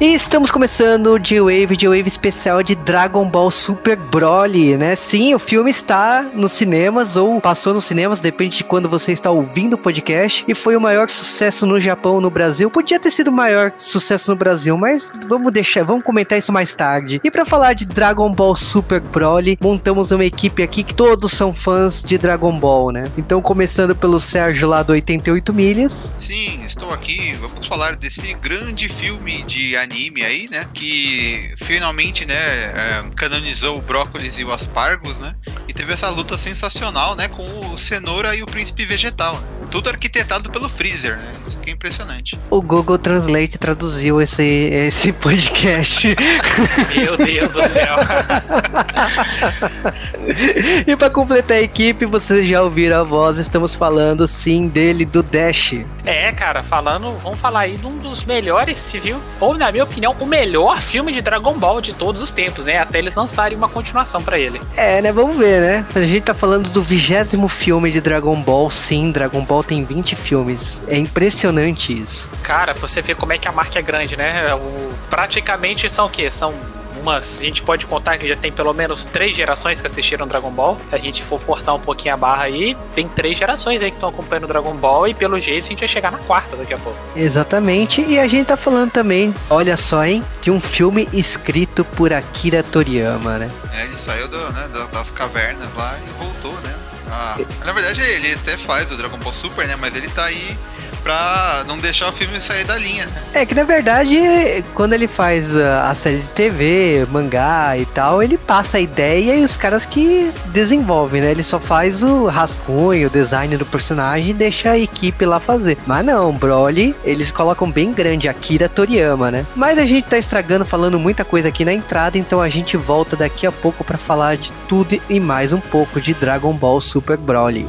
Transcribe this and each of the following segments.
E estamos começando o J-Wave, J-Wave especial de Dragon Ball Super Broly, né? Sim, o filme está nos cinemas ou passou nos cinemas, depende de quando você está ouvindo o podcast. E foi o maior sucesso no Japão, no Brasil. Podia ter sido o maior sucesso no Brasil, mas vamos deixar, vamos comentar isso mais tarde. E para falar de Dragon Ball Super Broly, montamos uma equipe aqui que todos são fãs de Dragon Ball, né? Então, começando pelo Sérgio lá do 88 Milhas. Sim, estou aqui. Vamos falar desse grande filme de anime aí, né? Que finalmente, né, é, canonizou o brócolis e o aspargos, né? E teve essa luta sensacional, né? Com o cenoura e o príncipe vegetal. Tudo arquitetado pelo Freezer, né? Isso aqui é impressionante. O Google Translate traduziu esse, esse podcast. Meu Deus do céu. e para completar a equipe, vocês já ouviram a voz, estamos falando sim dele, do Dash. É, cara, falando, vamos falar aí de um dos melhores civil, ou na minha opinião, o melhor filme de Dragon Ball de todos os tempos, né? Até eles lançarem uma continuação para ele. É, né? Vamos ver, né? A gente tá falando do vigésimo filme de Dragon Ball. Sim, Dragon Ball tem 20 filmes. É impressionante isso. Cara, você vê como é que a marca é grande, né? O, praticamente são o quê? São umas. A gente pode contar que já tem pelo menos três gerações que assistiram Dragon Ball. Se a gente for forçar um pouquinho a barra aí, tem três gerações aí que estão acompanhando Dragon Ball e pelo jeito a gente vai chegar na quarta daqui a pouco. Exatamente, e a gente tá falando também, olha só, hein, de um filme escrito por Akira Toriyama, né? É, ele saiu do, né, das cavernas lá e voltou, né? Ah, na verdade, ele até faz o Dragon Ball Super, né? Mas ele tá aí pra não deixar o filme sair da linha. né? É que na verdade, quando ele faz a série de TV, mangá e tal, ele passa a ideia e os caras que desenvolvem, né? Ele só faz o rascunho, o design do personagem e deixa a equipe lá fazer. Mas não, Broly, eles colocam bem grande Akira Toriyama, né? Mas a gente tá estragando, falando muita coisa aqui na entrada, então a gente volta daqui a pouco pra falar de tudo e mais um pouco de Dragon Ball Super Broly.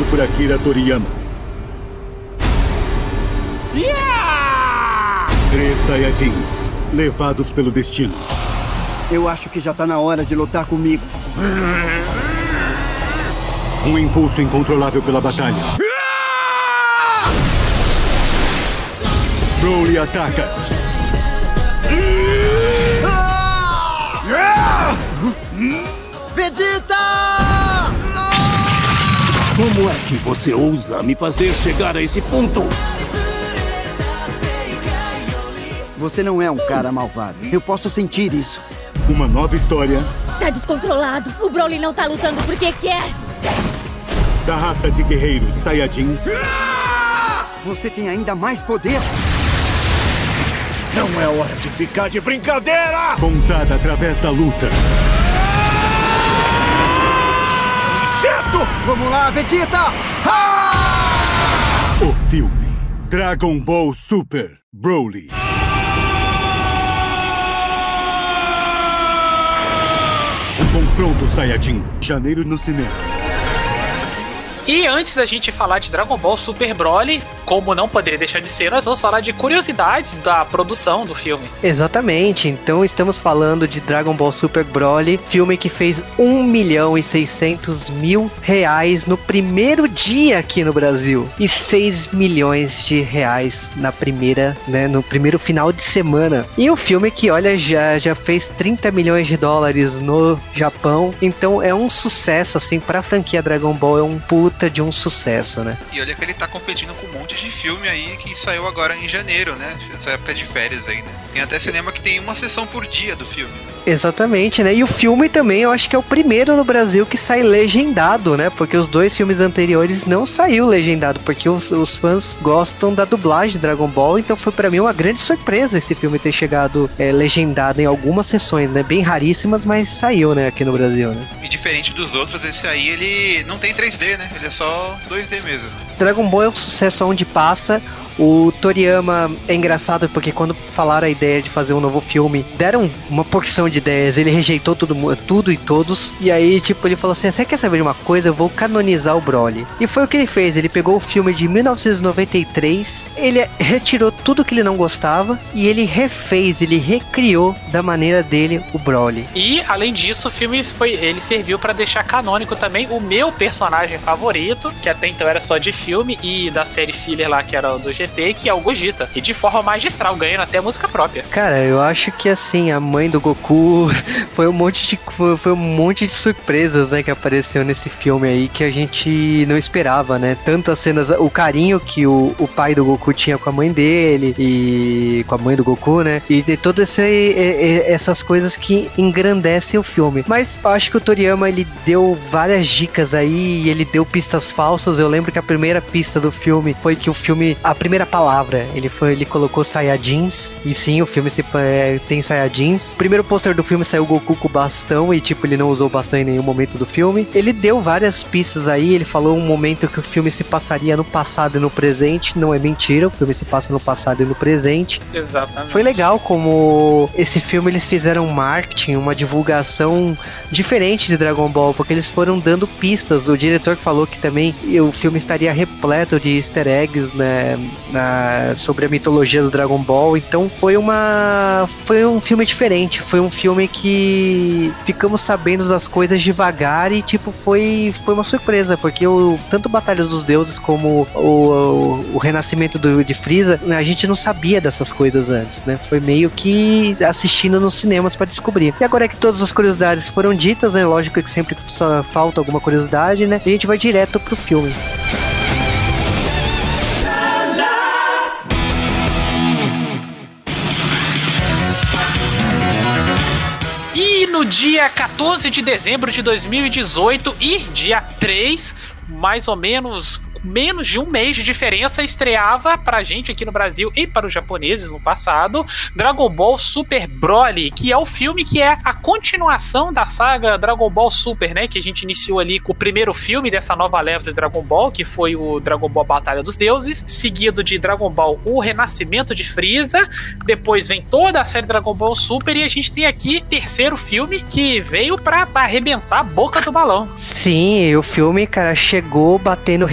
Criado por Akira Toriyama. Três Saiyajins, levados pelo destino. Eu acho que já tá na hora de lutar comigo. Um impulso incontrolável pela batalha. Broly ataca. Vegeta! Como é que você ousa me fazer chegar a esse ponto? Você não é um cara malvado. Eu posso sentir isso. Uma nova história Tá descontrolado. O Broly não tá lutando porque quer. da raça de guerreiros Saiyajins. Você tem ainda mais poder. Não é hora de ficar de brincadeira! Contada através da luta. Vamos lá, Vegeta! O filme Dragon Ball Super Broly. Confronto Saiyajin. Janeiro no cinema. E antes da gente falar de Dragon Ball Super Broly, como não poderia deixar de ser, nós vamos falar de curiosidades da produção do filme. Exatamente, então estamos falando de Dragon Ball Super Broly, filme que fez 1 milhão e 600 mil reais no primeiro dia aqui no Brasil e 6 milhões de reais na primeira, né, no primeiro final de semana. E um filme que, olha, já, já fez 30 milhões de dólares no Japão, então é um sucesso, assim, pra franquia Dragon Ball, é um puta de um sucesso, né? E olha que ele tá competindo com um monte de filme aí que saiu agora em janeiro, né? Essa época de férias aí, né? Tem até cinema que tem uma sessão por dia do filme. Exatamente, né? E o filme também, eu acho que é o primeiro no Brasil que sai legendado, né? Porque os dois filmes anteriores não saiu legendado, porque os, os fãs gostam da dublagem de Dragon Ball, então foi pra mim uma grande surpresa esse filme ter chegado é, legendado em algumas sessões, né? Bem raríssimas, mas saiu, né? Aqui no Brasil, né? E diferente dos outros, esse aí ele não tem 3D, né? Ele é só 2D mesmo. Dragon Ball é um sucesso onde passa. O Toriyama é engraçado porque quando falaram a ideia de fazer um novo filme, deram uma porção de ideias, ele rejeitou tudo, tudo e todos, e aí, tipo, ele falou assim, você quer saber de uma coisa? Eu vou canonizar o Broly. E foi o que ele fez, ele pegou o filme de 1993, ele retirou tudo que ele não gostava, e ele refez, ele recriou da maneira dele o Broly. E, além disso, o filme foi. Ele serviu pra deixar canônico também o meu personagem favorito, que até então era só de filme, e da série filler lá, que era do GT, que é o Gogeta. E de forma magistral, ganhando até música própria. Cara, eu acho que assim, a mãe do Goku foi um monte de foi, um monte de surpresas, né, que apareceu nesse filme aí que a gente não esperava, né? Tanto as cenas, o carinho que o, o pai do Goku tinha com a mãe dele e com a mãe do Goku, né? E de todas essas coisas que engrandecem o filme. Mas eu acho que o Toriyama ele deu várias dicas aí ele deu pistas falsas. Eu lembro que a primeira pista do filme foi que o filme, a primeira palavra, ele foi, ele colocou Saiyajins. E sim, o filme se, é, tem Saiyajins. O primeiro pôster do filme saiu o Goku com o bastão e tipo ele não usou o bastão em nenhum momento do filme. Ele deu várias pistas aí. Ele falou um momento que o filme se passaria no passado e no presente. Não é mentira, o filme se passa no passado e no presente. Exatamente. Foi legal como esse filme eles fizeram um marketing, uma divulgação diferente de Dragon Ball, porque eles foram dando pistas. O diretor falou que também o filme estaria repleto de easter eggs né, na- sobre a mitologia do Dragon Ball. Então foi uma foi um filme diferente, foi um filme que ficamos sabendo das coisas devagar e tipo foi foi uma surpresa, porque o tanto Batalha dos Deuses como o, o, o renascimento do, de Frieza, né, a gente não sabia dessas coisas antes, né? Foi meio que assistindo nos cinemas pra descobrir. E agora que todas as curiosidades foram ditas, né? Lógico que sempre falta alguma curiosidade, né? A gente vai direto pro filme. Dia 14 de dezembro de 2018 e dia 3, mais ou menos menos de um mês de diferença, estreava pra gente aqui no Brasil e para os japoneses no passado, Dragon Ball Super Broly, que é o filme que é a continuação da saga Dragon Ball Super, né? Que a gente iniciou ali com o primeiro filme dessa nova leva de Dragon Ball, que foi o Dragon Ball Batalha dos Deuses, seguido de Dragon Ball O Renascimento de Freeza, depois vem toda a série Dragon Ball Super e a gente tem aqui terceiro filme que veio pra arrebentar a boca do balão. Sim, o filme, cara, chegou batendo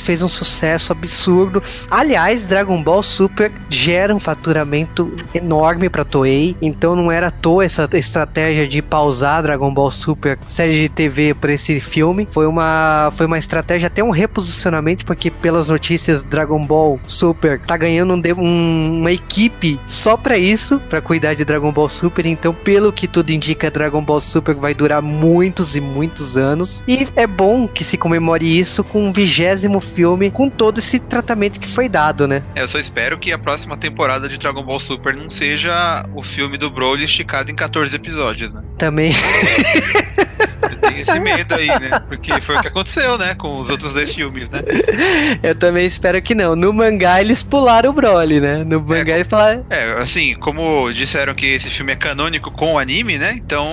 Fez um sucesso absurdo. Aliás, Dragon Ball Super gera um faturamento enorme para Toei, então não era à toa essa estratégia de pausar Dragon Ball Super série de TV pra esse filme. Foi uma foi uma estratégia até um reposicionamento porque pelas notícias Dragon Ball Super tá ganhando um, um, uma equipe só para isso, para cuidar de Dragon Ball Super, então pelo que tudo indica Dragon Ball Super vai durar muitos e muitos anos. E é bom que se comemore isso com o 20 centésimo filme com todo esse tratamento que foi dado, né? É, eu só espero que a próxima temporada de Dragon Ball Super não seja o filme do Broly esticado em 14 episódios, né? Também. Eu tenho esse medo aí, né? Porque foi o que aconteceu, né? Com os outros dois filmes, né? Eu também espero que não. No mangá eles pularam o Broly, né? No mangá eles falaram. É, assim, como disseram que esse filme é canônico com o anime, né? Então,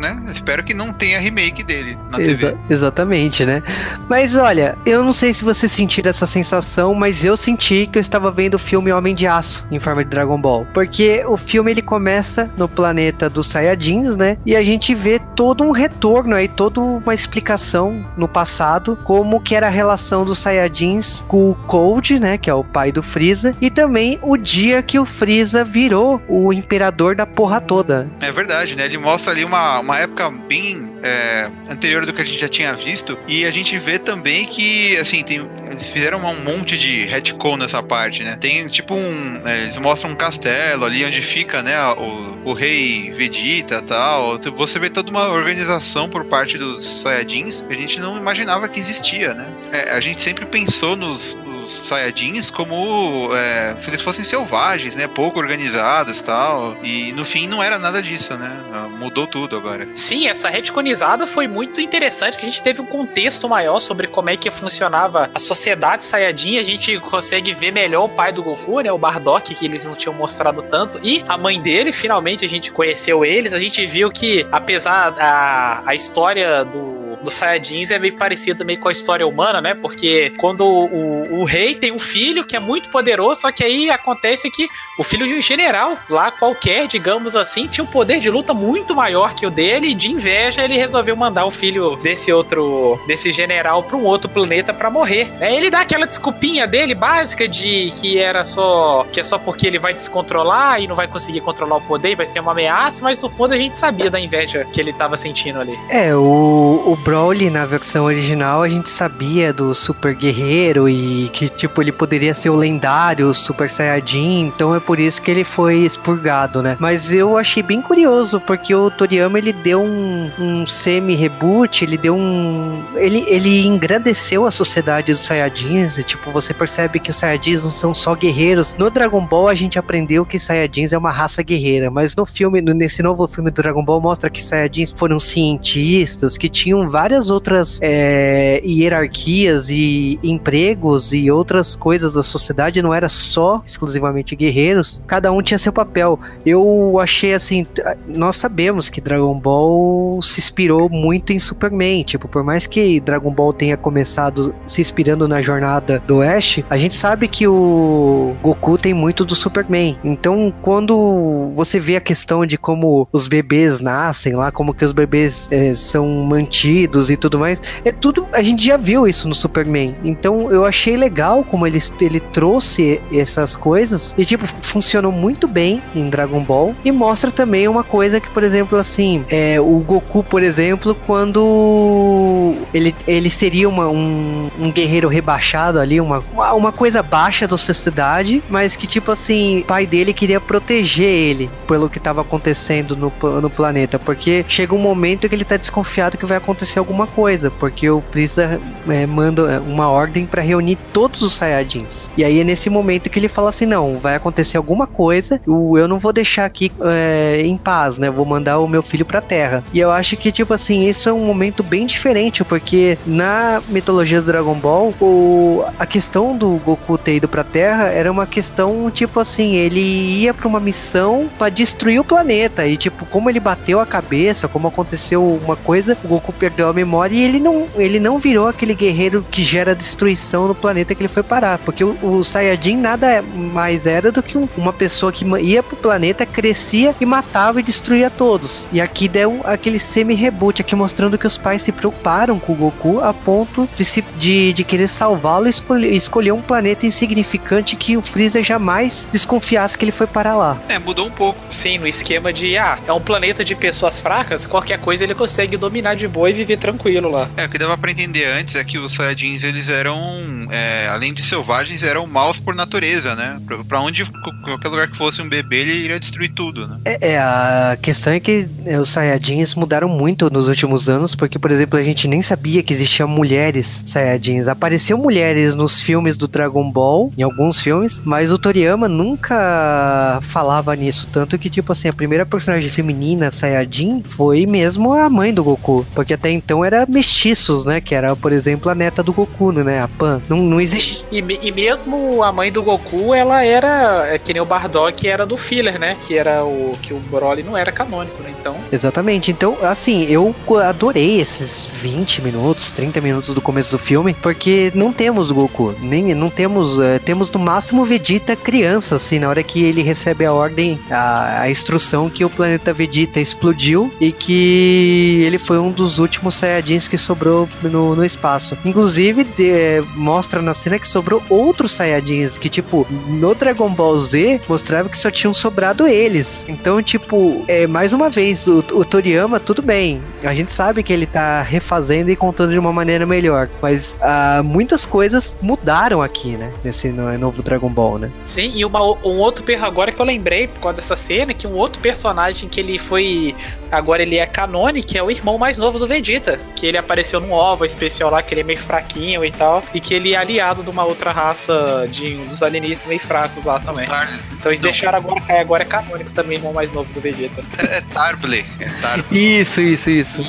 né? Espero que não tenha remake dele na TV. Exa- exatamente, né? Mas olha, eu não sei se você sentir essa sensação, mas eu senti que eu estava vendo o filme Homem de Aço em forma de Dragon Ball. Porque o filme ele começa no planeta dos Saiyajins, né? E a gente vê todo um retorno aí, toda uma explicação no passado, como que era a relação dos Saiyajins com o Cold, né? Que é o pai do Freeza, e também o dia que o Freeza virou o imperador da porra toda. É verdade, né? Ele mostra ali uma, uma época bem é, anterior do que a gente já tinha visto. E a gente vê também que, assim, tem, eles fizeram um monte de retcon nessa parte, né? Tem tipo um. é, eles mostram um castelo ali onde fica, né? O, o rei Vegeta e tal. Você vê toda uma organização por parte dos Saiyajins que a gente não imaginava que existia, né? É, a gente sempre pensou nos. Nos Saiyajins como é, se eles fossem selvagens, né? Pouco organizados tal. E no fim não era nada disso, né? Mudou tudo agora. Sim, essa retconizada foi muito interessante, que a gente teve um contexto maior sobre como é que funcionava a sociedade Saiyajin, a gente consegue ver melhor o pai do Goku, né, o Bardock, que eles não tinham mostrado tanto, e a mãe dele, finalmente a gente conheceu eles, a gente viu que, apesar da a história do dos Saiyajins é meio parecida meio com a história humana, né? Porque quando o, o, o, rei tem um filho que é muito poderoso, só que aí acontece que o filho de um general lá qualquer, digamos assim, tinha um poder de luta muito maior que o dele e de inveja ele resolveu mandar o filho desse outro, desse general para um outro planeta para morrer. Aí ele dá aquela desculpinha dele básica de que era só que é só porque ele vai descontrolar e não vai conseguir controlar o poder, vai ser uma ameaça, mas no fundo a gente sabia da inveja que ele tava sentindo ali. É, o, o Broly na versão original a gente sabia do super guerreiro e que tipo ele poderia ser o lendário Super Saiyajin, então é por isso que ele foi expurgado, né? Mas eu achei bem curioso porque o Toriyama ele deu um, um semi-reboot, ele deu um. Ele, ele engrandeceu a sociedade dos Saiyajins, e, tipo, você percebe que os Saiyajins não são só guerreiros. No Dragon Ball a gente aprendeu que Saiyajins é uma raça guerreira, mas no filme, nesse novo filme do Dragon Ball, mostra que Saiyajins foram cientistas, que tinham várias outras é, hierarquias e empregos e outras coisas da sociedade, não era só exclusivamente guerreiros, cada um tinha seu papel. Eu achei assim, nós sabemos que Dragon Ball se inspirou muito em Superman, tipo, por mais que Dragon Ball tenha começado se inspirando na jornada do Ash, a gente sabe que o Goku tem muito do Superman. Então, quando você vê a questão de como os bebês nascem lá, como que os bebês é, são mantidos e tudo mais, é tudo a gente já viu isso no Superman. Então, eu achei legal como ele, ele trouxe essas coisas e tipo funcionou muito bem em Dragon Ball e mostra também uma coisa que, por exemplo, assim, é, o Goku, por exemplo, quando ele, ele seria uma, um, um guerreiro rebaixado ali, uma, uma coisa baixa da sociedade, mas que, tipo assim, o pai dele queria proteger ele pelo que estava acontecendo no, no planeta, porque chega um momento que ele tá desconfiado que vai acontecer alguma coisa, porque o Freeza é, manda uma ordem para reunir todos os Saiyajins. E aí é nesse momento que ele fala assim: não, vai acontecer alguma coisa, eu não vou deixar aqui é, em paz, né? vou mandar o meu filho pra Terra. E eu acho que, tipo assim, isso é um momento bem diferente, porque na mitologia do Dragon Ball, o, a questão do Goku ter ido pra Terra era uma questão, tipo assim, ele ia pra uma missão para destruir o planeta. E, tipo, como ele bateu a cabeça, como aconteceu uma coisa, o Goku perdeu a memória e ele não, ele não virou aquele guerreiro que gera destruição no planeta que ele foi parar. Porque o, o Saiyajin nada mais era do que um, uma pessoa que ia pro planeta, crescia e matava e destruía todos. E aqui deu aquele semi-reboot, aqui mostrando que os pais se preocuparam com o Goku a ponto de, se, de, de querer salvá-lo e escolher, escolher um planeta insignificante que o Freezer jamais desconfiasse que ele foi para lá. É, mudou um pouco. Sim, no esquema de, ah, é um planeta de pessoas fracas, qualquer coisa ele consegue dominar de boa e viver tranquilo lá. É, o que dava pra entender antes é que os Saiyajins, eles eram, é, além de selvagens, eram maus por natureza, né? Pra onde, qualquer lugar que fosse um bebê, ele iria destruir tudo, né? É, é a questão é que é, os Saiyajins mudaram muito nos últimos anos, porque, por exemplo, a gente nem sabia que existiam mulheres Saiyajins. Apareciam mulheres nos filmes do Dragon Ball, em alguns filmes, mas o Toriyama nunca falava nisso. Tanto que, tipo assim, a primeira personagem feminina Saiyajin foi mesmo a mãe do Goku. Porque até então era mestiços, né? Que era, por exemplo, a neta do Goku, né? A Pan. Não, não existe. E, e mesmo a mãe do Goku, ela era é, que nem o Bardock era do filler, né? Que era o que o Broly não era canônico, né? Então. Exatamente. Então, assim, eu adorei esses 20 minutos, 30 minutos do começo do filme, porque não temos o Goku, nem não temos, é, temos no máximo Vegeta criança, assim, na hora que ele recebe a ordem, a, a instrução que o planeta Vegeta explodiu e que ele foi um dos últimos Saiyajins que sobrou no, no espaço. Inclusive, de, é, mostra na cena que sobrou outros Saiyajins, que, tipo, no Dragon Ball Z mostrava que só tinham sobrado eles. Então, tipo, é mais uma vez, o, o Toriyama, tudo bem. A gente sabe que ele tá refazendo e contando de uma maneira melhor. Mas uh, muitas coisas mudaram aqui, né? Nesse novo Dragon Ball, né? Sim, e uma, um outro perro agora que eu lembrei por causa dessa cena, que um outro personagem que ele foi. Agora ele é canônico, que é o irmão mais novo do Vegeta. Que ele apareceu num OVA especial lá, que ele é meio fraquinho e tal. E que ele é aliado de uma outra raça de um dos alienígenas meio fracos lá também. Então eles Não. deixaram agora, agora é canônico também o irmão mais novo do Vegeta. É, é Tarble. É Tarble. Isso, isso, isso.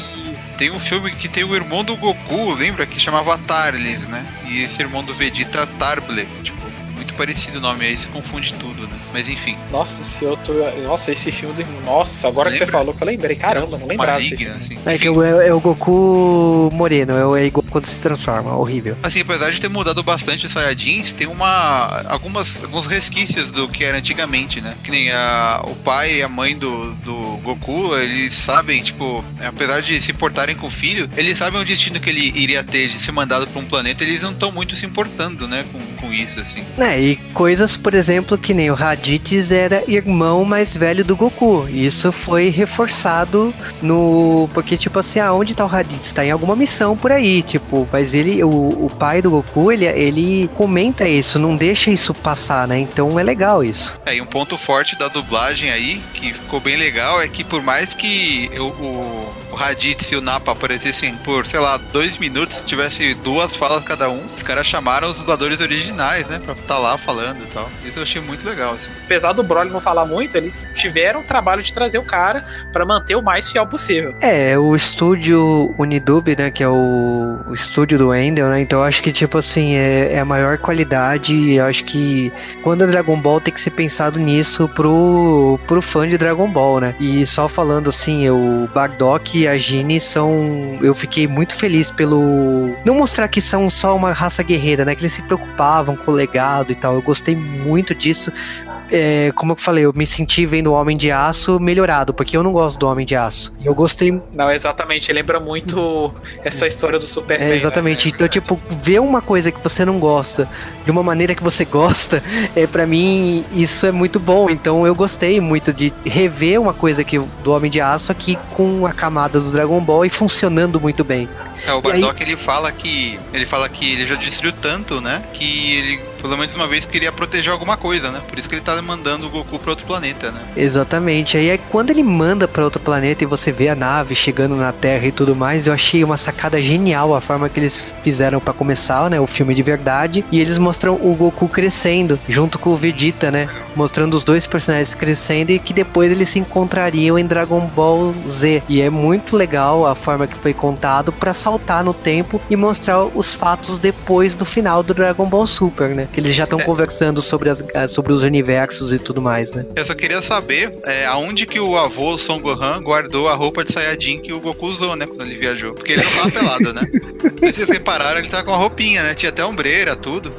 Tem um filme que tem o irmão do Goku, lembra? Que chamava Tarles, né? E esse irmão do Vegeta, Tarble. Tipo, muito parecido o nome aí, se confunde tudo, né? Mas enfim. Nossa, esse outro. Nossa, esse filme do. Nossa, agora que você Lembra? falou que eu lembrei. Caramba, não lembrava desse filme. assim. É que é, é o Goku moreno, é o é igual quando se transforma, horrível. Assim, apesar de ter mudado bastante os Saiyajins, tem uma. algumas alguns resquícios do que era antigamente, né? Que nem a, o pai e a mãe do, do Goku, eles sabem, tipo, apesar de se portarem com o filho, eles sabem o destino que ele iria ter de ser mandado pra um planeta, eles não estão muito se importando, né, com, isso, assim. É, e coisas, por exemplo, que nem o Raditz era irmão mais velho do Goku. Isso foi reforçado no. Porque, tipo assim, ah, onde tá o Raditz? Tá em alguma missão por aí, tipo, mas ele, o, o pai do Goku, ele, ele comenta isso, não deixa isso passar, né? Então é legal isso. É, e um ponto forte da dublagem aí, que ficou bem legal, é que por mais que o, o, o Raditz e o Nappa aparecessem por, sei lá, dois minutos, tivesse duas falas cada um, os caras chamaram os dubladores originais, né, pra estar lá falando e tal. Isso eu achei muito legal, assim. Apesar do Broly não falar muito, eles tiveram o trabalho de trazer o cara pra manter o mais fiel possível. É, o estúdio Unidub, né, que é o, o estúdio do Wendell, né, então eu acho que, tipo assim, é, é a maior qualidade, eu acho que quando é Dragon Ball tem que ser pensado nisso pro, pro fã de Dragon Ball, né, e só falando assim, o Bardock e a Gine são, eu fiquei muito feliz pelo, não mostrar que são só uma raça guerreira, né, que eles se preocupavam com o legado e tal, eu gostei muito disso, é, como eu falei, eu me senti vendo o Homem de Aço melhorado, porque eu não gosto do Homem de Aço. Eu gostei. Não, exatamente, lembra muito essa história do Superman. É, exatamente. né? Então, tipo, ver uma coisa que você não gosta de uma maneira que você gosta, é para mim isso é muito bom. Então, eu gostei muito de rever uma coisa que do Homem de Aço aqui com a camada do Dragon Ball e funcionando muito bem. É, o E aí- Bardock ele fala que. Ele fala que ele já destruiu tanto, né? Que ele, pelo menos uma vez, queria proteger alguma coisa, né? Por isso que ele tá mandando o Goku pra outro planeta, né? Exatamente. Aí é quando ele manda pra outro planeta e você vê a nave chegando na Terra e tudo mais, eu achei uma sacada genial a forma que eles fizeram pra começar, né, o filme de verdade. E eles mostram o Goku crescendo junto com o Vegeta, né, mostrando os dois personagens crescendo e que depois eles se encontrariam em Dragon Ball Z. E é muito legal a forma que foi contado pra saltar no tempo e mostrar os fatos depois do final do Dragon Ball Super, né? Que eles já estão É. conversando sobre, as, ah, sobre os universos e tudo mais, né? Eu só queria saber é, aonde que o avô Son Gohan guardou a roupa de Saiyajin que o Goku usou, né? Quando ele viajou. Porque ele não tava pelado, né? Se vocês repararam, ele tava com a roupinha, né? Tinha até ombreira, tudo.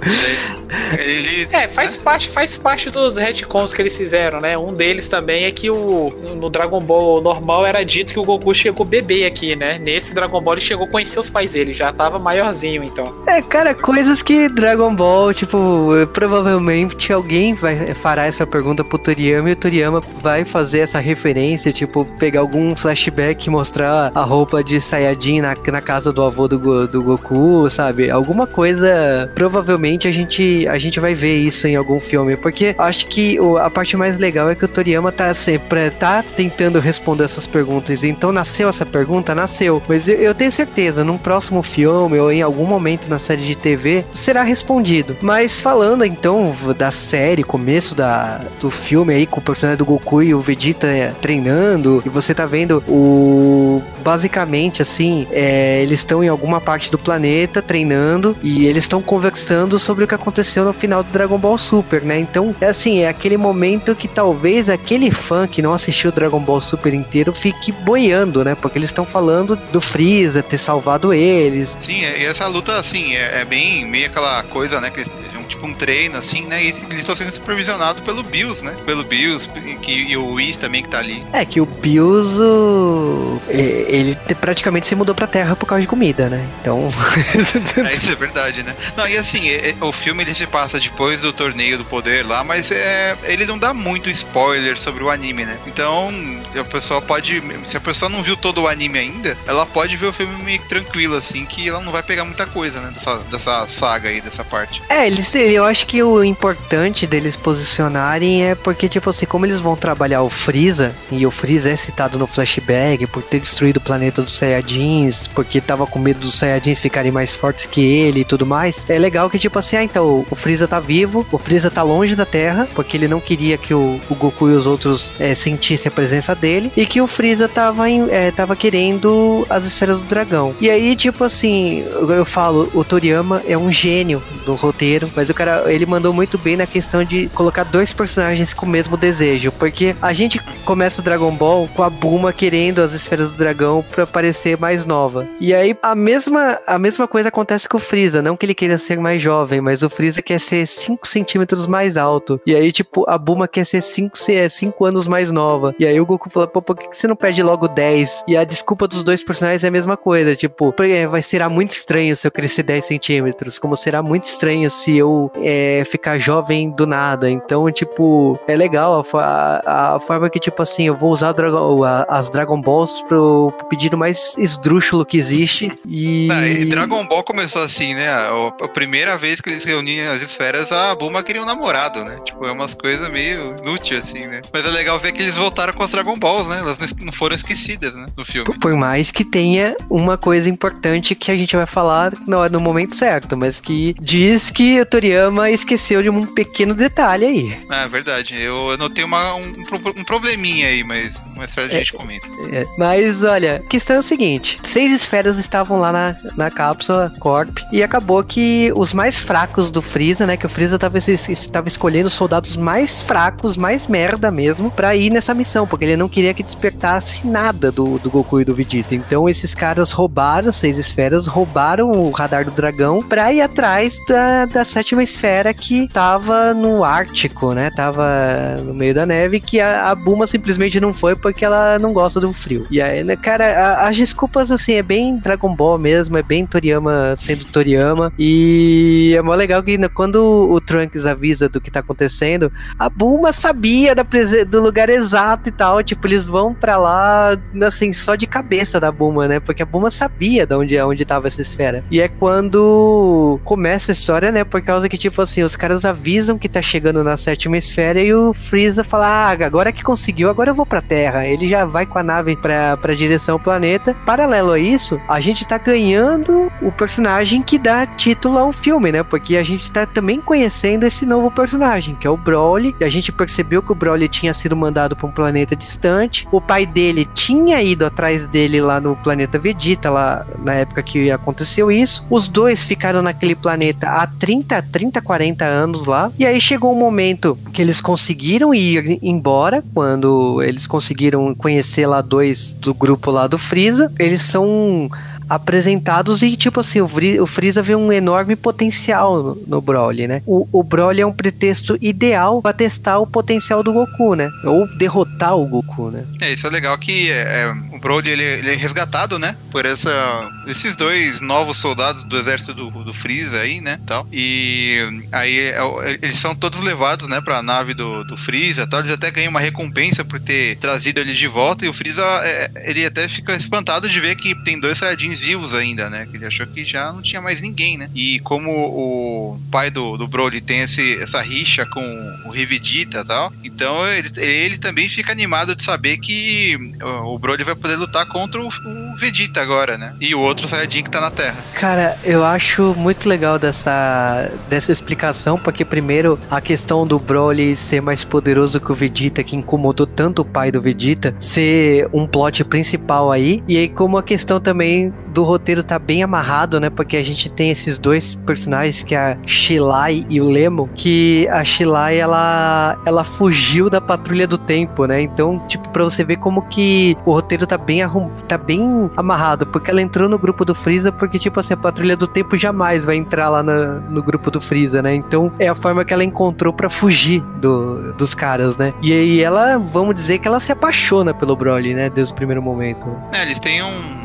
Ele. É, faz parte, faz parte dos retcons que eles fizeram, né? Um deles também é que o no Dragon Ball normal era dito que o Goku chegou bebê aqui, né? Nesse Dragon Ball ele chegou a conhecer os pais dele, já tava maiorzinho, então. É, cara, coisas que Dragon Ball, tipo, eh, provavelmente alguém vai fará essa pergunta pro Toriyama e o Toriyama vai fazer essa referência, tipo, pegar algum flashback e mostrar a roupa de Saiyajin na, na casa do avô do, do Goku, sabe? Alguma coisa, provavelmente a gente, a gente vai ver isso em algum filme, porque acho que o- a parte mais legal é que o Toriyama tá sempre tá tentando responder essas perguntas. Então nasceu essa pergunta, nasceu. Mas eu, eu tenho certeza, num próximo filme ou em algum momento na série de TV será respondido. Mas falando então da série, começo da, do filme aí com o personagem do Goku e o Vegeta é, treinando, e você tá vendo o basicamente assim, é, eles estão em alguma parte do planeta treinando e eles estão conversando sobre o que aconteceu no final do Dragon Ball Super, né? Então, é assim, é aquele momento que talvez aquele fã que não assistiu o Dragon Ball Super inteiro fique boiando, né? Porque eles estão falando do Freeza ter salvado eles. Sim, é- e essa luta, assim, é, é bem meio aquela coisa, né? Que tipo um treino, assim, né? E eles estão sendo supervisionados pelo Bills, né? Pelo Bills que, e o Whis também que tá ali. É que o Bills, o- ele te- praticamente se mudou pra Terra por causa de comida, né? Então, É, isso é verdade, né? Não, e assim, é- é- o filme ele se passa depois do torneio do poder lá, mas é, ele não dá muito spoiler sobre o anime, né? Então, a pessoa pode. Se a pessoa não viu todo o anime ainda, ela pode ver o filme meio tranquilo, assim, que ela não vai pegar muita coisa, né? Dessa, dessa saga aí, dessa parte. É, eles, eu acho que o importante deles posicionarem é porque, tipo assim, como eles vão trabalhar o Freeza, e o Freeza é citado no flashback por ter destruído o planeta dos Saiyajins, porque tava com medo dos Saiyajins ficarem mais fortes que ele e tudo mais, é legal que, tipo assim, ah, então, o Freeza tá vivo, o Freeza tá longe da Terra, porque ele não queria que o, o Goku e os outros é, sentissem a presença dele, e que o Freeza tava, em- é, tava querendo as esferas do dragão. E aí, tipo assim, eu, eu falo, o Toriyama é um gênio do roteiro, mas o cara, ele mandou muito bem na questão de colocar dois personagens com o mesmo desejo, porque a gente começa o Dragon Ball com a Bulma querendo as esferas do dragão para parecer mais nova. E aí a mesma, a mesma coisa acontece com o Freeza, não que ele queira ser mais jovem, mas o Freeza quer ser 5 centímetros mais alto. E aí, tipo, a Bulma quer ser 5 cinco anos mais nova. E aí o Goku fala, pô, por que você não pede logo 10? E a desculpa dos dois personagens é a mesma coisa, tipo, vai ser muito estranho se eu crescer 10 centímetros, como será muito estranho se eu é, ficar jovem do nada. Então, tipo, é legal a, a, a forma que, tipo assim, eu vou usar Dragon, a, as Dragon Balls pro, pro pedido mais esdrúxulo que existe. E... E Dragon Ball começou assim, né? A, a, primeira vez que eles reuniam as esferas, a Bulma queria um namorado, né? Tipo, é umas coisas meio inúteis, assim, né? Mas é legal ver que eles voltaram com as Dragon Balls, né? Elas não foram esquecidas, né? No filme. Por, mais que tenha uma coisa importante que a gente vai falar no, no momento certo, mas que diz que o Toriyama esqueceu de um pequeno detalhe aí. É verdade. Eu notei uma, um, um probleminha aí, mas mais tarde a gente comenta. É, mas olha, a questão é o seguinte: seis esferas estavam lá na, na cápsula Corp e acabou que os mais fracos do Freeza, né? Que o Freeza tava, estava escolhendo os soldados mais fracos, mais merda mesmo, pra ir nessa missão, porque ele não queria que despertasse nada do, do Goku e do Vegeta. Então esses caras roubaram seis esferas, roubaram o radar do dragão pra ir atrás da, da sétima esfera que tava no Ártico, né? Tava no meio da neve, que a, a Buma simplesmente não foi porque ela não gosta do frio. E aí, né, cara, a, as desculpas, assim, é bem Dragon Ball mesmo, é bem Toriyama sendo Toriyama. E é mó legal que né, quando o Trunks avisa do que tá acontecendo, a Bulma sabia da do lugar exato e tal. Tipo, eles vão pra lá, assim, só de cabeça da Bulma, né? Porque a Bulma sabia de onde, onde tava essa esfera. E é quando começa a história, né? Por causa que, tipo assim, os caras avisam que tá chegando na sétima esfera e o Freeza fala: Ah, agora que conseguiu, agora eu vou pra Terra. Ele já vai com a nave pra, pra direção ao planeta. Paralelo a isso, a gente tá ganhando o personagem que dá título ao filme, né? Porque a gente tá também conhecendo esse novo personagem, que é o Broly. A gente percebeu que o Broly tinha sido mandado para um planeta distante. O pai dele tinha ido atrás dele lá no planeta Vegeta, lá na época que aconteceu isso. Os dois ficaram naquele planeta há 30, 30, 40 anos lá. E aí chegou um momento que eles conseguiram ir embora, quando eles conseguiram conhecer lá dois do grupo lá do Freeza. Eles são apresentados e, tipo assim, o, o Freeza vê um enorme potencial no, no Broly, né? O, o Broly é um pretexto ideal para testar o potencial do Goku, né? Ou derrotar o Goku, né? É, isso é legal que é, é, o Broly ele, ele, é resgatado, né? Por essa, esses dois novos soldados do exército do, do Freeza aí, né? Tal. E aí é, eles são todos levados, né? Pra nave do, do Freeza tal. Eles até ganham uma recompensa por ter trazido eles de volta. E o Freeza, é, ele até fica espantado de ver que tem dois Saiyajins vivos ainda, né? Que ele achou que já não tinha mais ninguém, né? E como o pai do, do Broly tem esse, essa rixa com o Revidita e tal, então ele, ele também fica animado de saber que o Broly vai poder lutar contra o, o Vegeta agora, né? E o outro Saiyajin que tá na Terra. Cara, eu acho muito legal dessa, dessa explicação, porque primeiro a questão do Broly ser mais poderoso que o Vegeta, que incomodou tanto o pai do Vegeta, ser um plot principal aí, e aí como a questão também do roteiro tá bem amarrado, né? Porque a gente tem esses dois personagens, que é a Shilai e o Lemo, que a Shilai, ela, ela fugiu da patrulha do tempo, né? Então, tipo, pra você ver como que o roteiro tá bem, arrum, tá bem amarrado, porque ela entrou no grupo do Freeza, porque, tipo assim, a patrulha do tempo jamais vai entrar lá no, no grupo do Freeza, né? Então, é a forma que ela encontrou para fugir do, dos caras, né? E aí ela, vamos dizer que ela se apaixona pelo Broly, né? Desde o primeiro momento. É, eles têm um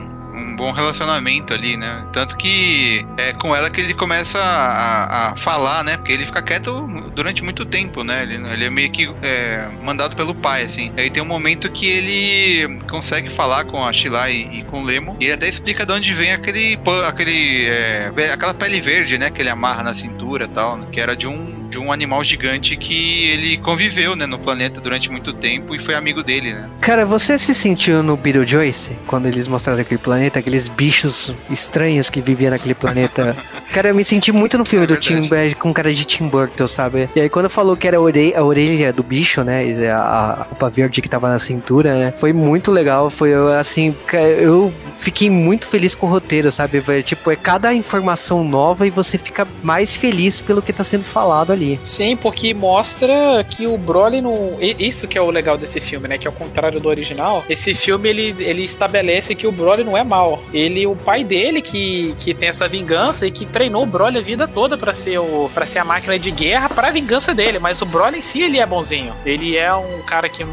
bom relacionamento ali, né? Tanto que é com ela que ele começa a, a falar, né? Porque ele fica quieto durante muito tempo, né? Ele, ele é meio que é, mandado pelo pai, assim. Aí tem um momento que ele consegue falar com a Shilai e, e com o Lemo. E ele até explica de onde vem aquele, aquele é, aquela pele verde, né? Que ele amarra na cintura e tal, que era de um de um animal gigante que ele conviveu, né, no planeta durante muito tempo e foi amigo dele, né? Cara, você se sentiu no Beetlejuice quando eles mostraram aquele planeta, aqueles bichos estranhos que viviam naquele planeta? cara, eu me senti muito no filme é do Tim com cara de Tim Burton, sabe? E aí quando falou que era a orelha, a orelha do bicho, né, a, a roupa verde que tava na cintura, né? Foi muito legal, foi assim, eu fiquei muito feliz com o roteiro, sabe? Foi, tipo, é cada informação nova e você fica mais feliz feliz pelo que tá sendo falado ali. Sim, porque mostra que o Broly não. Isso que é o legal desse filme, né? Que ao contrário do original, esse filme ele, ele estabelece que o Broly não é mal. Ele, o pai dele que, que tem essa vingança e que treinou o Broly a vida toda para ser o para ser a máquina de guerra para vingança dele, mas o Broly em si ele é bonzinho. Ele é um cara que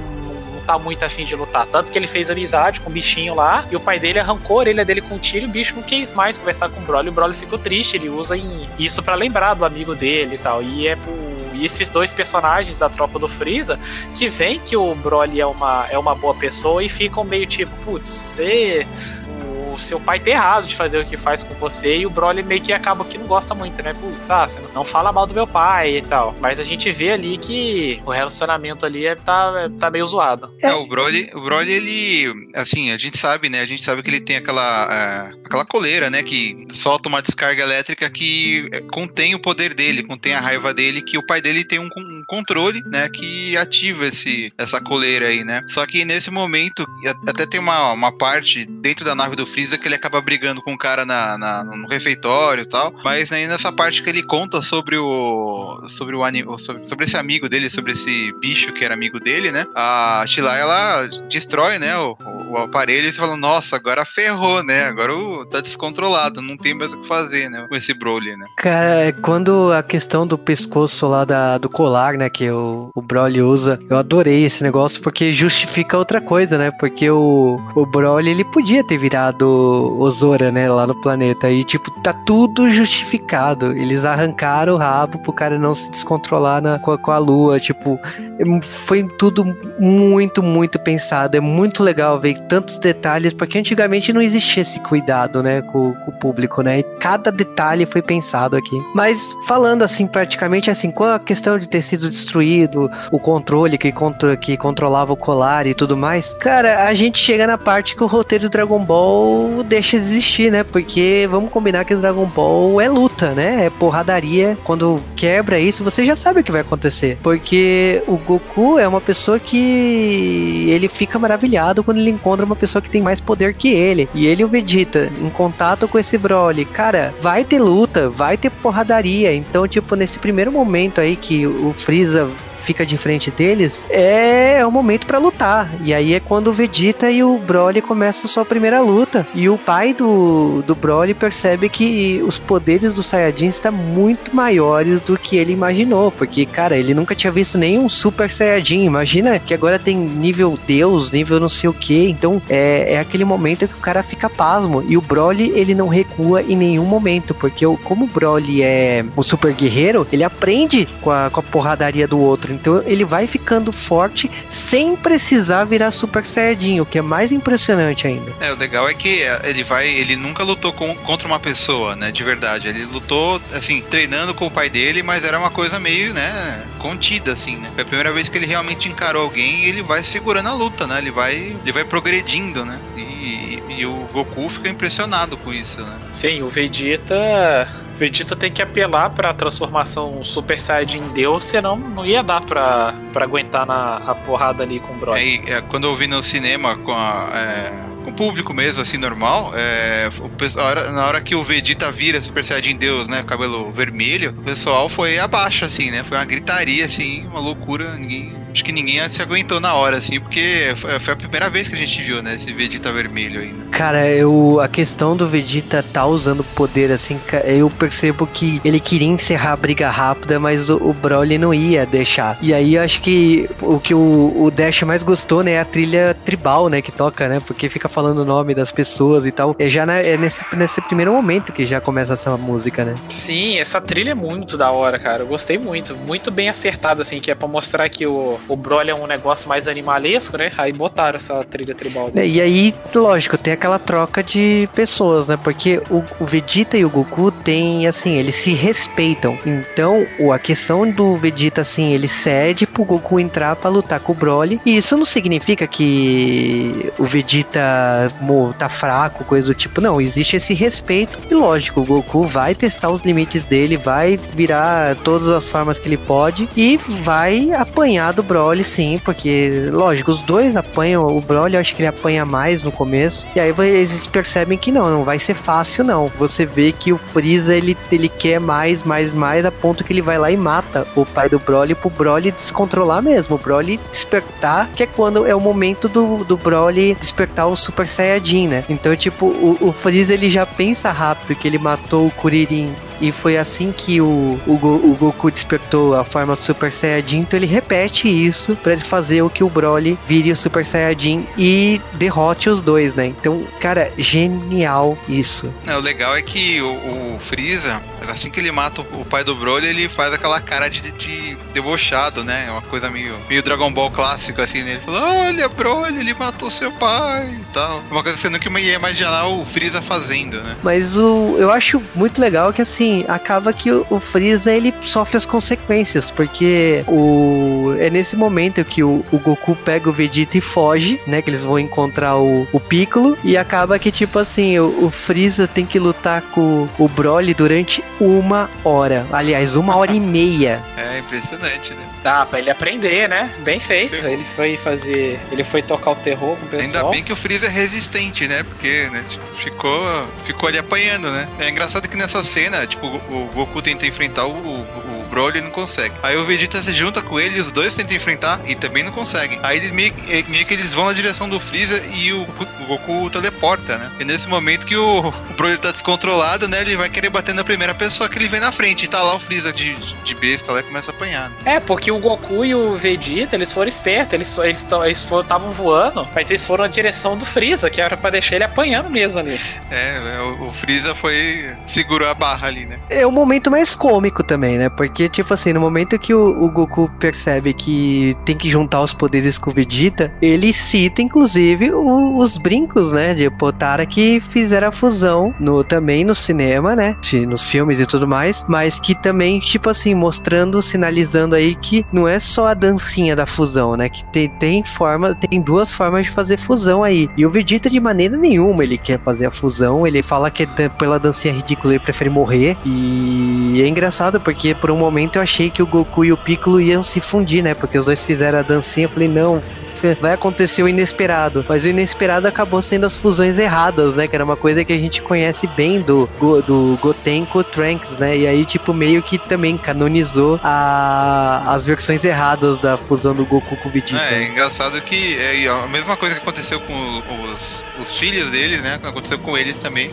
tá muito afim de lutar. Tanto que ele fez amizade com o bichinho lá, e o pai dele arrancou a orelha dele com um tiro, e o bicho não quis mais conversar com o Broly. O Broly ficou triste, ele usa isso para lembrar do amigo dele e tal. E é e esses dois personagens da tropa do Freeza que vem que o Broly é uma, é uma boa pessoa e ficam meio tipo, putz, você o seu pai ter errado de fazer o que faz com você e o Broly meio que acaba que não gosta muito, né? Putz, ah, você não fala mal do meu pai e tal. Mas a gente vê ali que o relacionamento ali é, tá, é, tá meio zoado. É, o Broly, o Broly, ele, assim, a gente sabe, né? A gente sabe que ele tem aquela, é, aquela coleira, né? Que solta uma descarga elétrica que é, contém o poder dele, contém a raiva dele, que o pai dele tem um, um controle, né? Que ativa esse, essa coleira aí, né? Só que nesse momento, até tem uma, uma parte dentro da nave do Freeza que ele acaba brigando com o cara na, na no refeitório e tal. Mas aí nessa parte que ele conta sobre o. sobre o sobre, sobre esse amigo dele, sobre esse bicho que era amigo dele, né? A Shilai, ela destrói, né, o, o aparelho e fala, nossa, agora ferrou, né? Agora o, tá descontrolado, não tem mais o que fazer, né? Com esse Broly, né? Cara, é quando a questão do pescoço lá da, do colar, né, que o, o Broly usa, eu adorei esse negócio porque justifica outra coisa, né? Porque o, o Broly, ele podia ter virado Ozora, né, lá no planeta. E, tipo, tá tudo justificado. Eles arrancaram o rabo pro cara não se descontrolar na, com, a, com a lua. Tipo, foi tudo muito, muito pensado. É muito legal ver tantos detalhes, porque antigamente não existia esse cuidado, né, com, com, o público, né? E cada detalhe foi pensado aqui. Mas falando assim, praticamente assim, com a questão de ter sido destruído, o controle que, contro que controlava o colar e tudo mais, cara, a gente chega na parte que o roteiro do Dragon Ball deixa de existir, né? Porque vamos combinar que Dragon Ball é luta, né? É porradaria. Quando quebra isso, você já sabe o que vai acontecer. Porque o Goku é uma pessoa que ele fica maravilhado quando ele encontra uma pessoa que tem mais poder que ele. E ele o Vegeta, em contato com esse Broly, cara, vai ter luta, vai ter porradaria. Então, tipo, nesse primeiro momento aí que o Freeza fica de frente deles, é o momento para lutar. E aí é quando o Vegeta e o Broly começam sua primeira luta. E o pai do, do Broly percebe que os poderes do Saiyajin estão muito maiores do que ele imaginou. Porque, cara, ele nunca tinha visto nenhum Super Saiyajin. Imagina que agora tem nível Deus, nível não sei o que. Então é, é aquele momento que o cara fica pasmo. E o Broly, ele não recua em nenhum momento. Porque como o Broly é o super guerreiro, ele aprende com a, com a porradaria do outro. Então ele vai ficando forte sem precisar virar Super Saiyajin, o que é mais impressionante ainda. É, o legal é que é, ele vai, ele nunca lutou com, contra uma pessoa, né, de verdade. Ele lutou, assim, treinando com o pai dele, mas era uma coisa meio, né, contida, assim, né. Foi a primeira vez que ele realmente encarou alguém e ele vai segurando a luta, né, ele vai, ele vai progredindo, né, e, e o Goku fica impressionado com isso, né. Sim, o Vegeta Vegeta tem que apelar pra transformação Super Saiyajin Deus, senão não ia dar pra, pra aguentar na a porrada ali com o Broly. É, é, quando eu vi no cinema com a. É com o público mesmo, assim, normal, é, o, hora, na hora que o Vegeta vira Super Saiyajin Deus, né, cabelo vermelho, o pessoal foi abaixo, assim, né, foi uma gritaria, assim, uma loucura, ninguém acho que ninguém se aguentou na hora, assim, porque foi a primeira vez que a gente viu, né, esse Vegeta vermelho ainda. Cara, eu, a questão do Vegeta tá usando poder, assim, eu percebo que ele queria encerrar a briga rápida, mas o, o Broly não ia deixar. E aí acho que o que o, o Dash mais gostou, né, é a trilha tribal, né, que toca, né, porque fica falando o nome das pessoas e tal. É já é nesse, nesse primeiro momento que já começa essa música, né? Sim, essa trilha é muito da hora, cara. Eu gostei muito. Muito bem acertada, assim, que é pra mostrar que o, o Broly é um negócio mais animalesco, né? Aí botaram essa trilha tribal. É, e aí, lógico, tem aquela troca de pessoas, né? Porque o, o Vegeta e o Goku tem, assim, eles se respeitam. Então, a questão do Vegeta, assim, ele cede pro Goku entrar para lutar com o Broly. E isso não significa que o Vegeta tá fraco, coisa do tipo. Não, existe esse respeito. E lógico, o Goku vai testar os limites dele, vai virar todas as formas que ele pode e vai apanhar do Broly, sim, porque, lógico, os dois apanham. O Broly, eu acho que ele apanha mais no começo. E aí eles percebem que não, não vai ser fácil, não. Você vê que o Freeza, ele, ele quer mais, mais, mais, a ponto que ele vai lá e mata o pai do Broly pro Broly descontrolar mesmo. O Broly despertar, que é quando é o momento do, do Broly despertar o Super Saiyajin, né? Então, tipo, o, o Freeza, ele já pensa rápido que ele matou o Kuririn e foi assim que o, o, Go, o, Goku despertou a forma Super Saiyajin. Então ele repete isso para ele fazer o que o Broly vire o Super Saiyajin e derrote os dois, né? Então, cara, genial isso. Não, o legal é que o, o Freeza, assim que ele mata o pai do Broly, ele faz aquela cara de, de debochado, né? É uma coisa meio, meio Dragon Ball clássico, assim, né? Ele fala, olha, Broly, ele matou seu pai e tal. Uma coisa que você nunca ia imaginar o Freeza fazendo, né? Mas o, eu acho muito legal que, assim, acaba que o, o Freeza, ele sofre as consequências, porque o, é nesse momento que o, o Goku pega o Vegeta e foge, né? Que eles vão encontrar o, o Piccolo, e acaba que, tipo assim, o, o Freeza tem que lutar com o Broly durante uma hora. Aliás, uma hora e meia. É impressionante, né? Dá pra ele aprender, né? Bem feito. Ele foi fazer. Ele foi tocar o terror com o pessoal. Ainda bem que o Freeza é resistente, né? Porque né, tipo, ficou, ficou ali apanhando, né? É engraçado que nessa cena, tipo, o Goku tenta enfrentar o, o, o Broly e não consegue. Aí o Vegeta se junta com ele os dois tentam enfrentar e também não conseguem. Aí eles meio, meio que eles vão na direção do Freeza e o, o Goku teleporta, né? E nesse momento que o, o Broly tá descontrolado, né? Ele vai querer bater na primeira pessoa que ele vê na frente. E tá lá o Freeza de, de besta lá e começa a apanhar. Né? É, porque o Goku e o Vegeta, eles foram espertos. Eles eles eles estavam voando, mas eles foram na direção do Freeza, que era pra deixar ele apanhando mesmo ali. É, o, o Freeza foi. segurou a barra ali, né? É o momento mais cômico também, né? Porque, tipo assim, no momento que o, o Goku percebe que tem que juntar os poderes com o Vegeta, ele cita, inclusive, o, os brincos, né? De Potara que fizeram a fusão no, também no cinema, né? Nos filmes e tudo mais. Mas que também, tipo assim, mostrando, sinalizando aí que não é só a dancinha da fusão, né? Que tem, tem forma, tem duas formas de fazer fusão aí. E o Vegeta, de maneira nenhuma, ele quer fazer a fusão. Ele fala que é pela dancinha ridícula ele prefere morrer. E é engraçado porque por um momento eu achei que o Goku e o Piccolo iam se fundir, né? Porque os dois fizeram a dancinha. Eu falei, não, vai acontecer o inesperado. Mas o inesperado acabou sendo as fusões erradas, né? Que era uma coisa que a gente conhece bem do, do Goten com o Trunks, né? E aí, tipo, meio que também canonizou a, as versões erradas da fusão do Goku com o Vegeta. É, é engraçado que é a mesma coisa que aconteceu com os, os filhos deles, né? Aconteceu com eles também.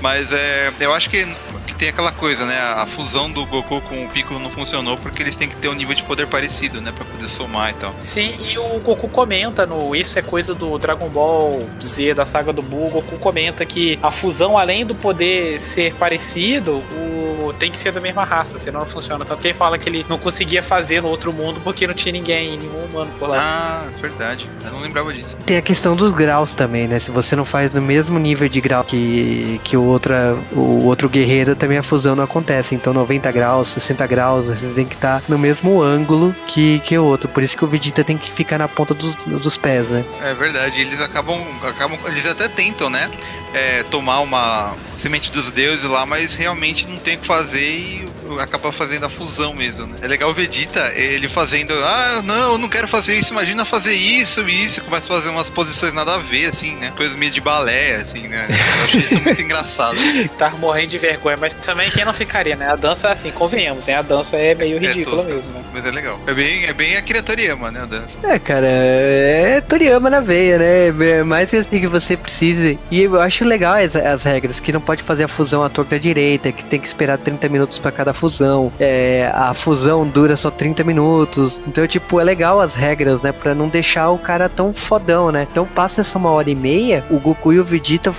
Mas é, eu acho que que tem aquela coisa, né? A fusão do Goku com o Piccolo não funcionou porque eles têm que ter um nível de poder parecido, né? Pra poder somar e tal. Sim, e o Goku comenta no Isso é coisa do Dragon Ball Z, da saga do Buu. O Goku comenta que a fusão, além do poder ser parecido, o... tem que ser da mesma raça, senão não funciona. Tanto que ele fala que ele não conseguia fazer no outro mundo porque não tinha ninguém, nenhum humano por lá. Ah, verdade. Eu não lembrava disso. Tem a questão dos graus também, né? Se você não faz no mesmo nível de grau que, que o, outra, o outro guerreiro, também a fusão não acontece. Então 90 graus, 60 graus, você tem que estar no mesmo ângulo que, que o outro. Por isso que o Vegeta tem que ficar na ponta dos, dos pés, né? É verdade. Eles acabam, acabam. Eles até tentam, né? É, tomar uma semente dos deuses lá, mas realmente não tem o que fazer e acaba fazendo a fusão mesmo, né? É legal o Vegeta, ele fazendo, ah, não, eu não quero fazer isso, imagina fazer isso e isso, começa a fazer umas posições nada a ver, assim, né? Coisa meio de balé, assim, né? Eu achei isso muito engraçado. tá morrendo de vergonha, mas também quem não ficaria, né? A dança, assim, convenhamos, né? A dança é meio ridícula é mesmo, né? Mas é legal. É bem, é bem Akira Toriyama, né? A dança. É, cara, é Toriyama na veia, né? É mais assim que você precisa. E eu acho legal as, as regras, que não pode fazer a fusão à torta direita, que tem que esperar 30 minutos para cada fusão. É, a fusão dura só 30 minutos. Então, tipo, é legal as regras, né? Pra não deixar o cara tão fodão, né? Então passa essa uma hora e meia, o Goku e o Vegeta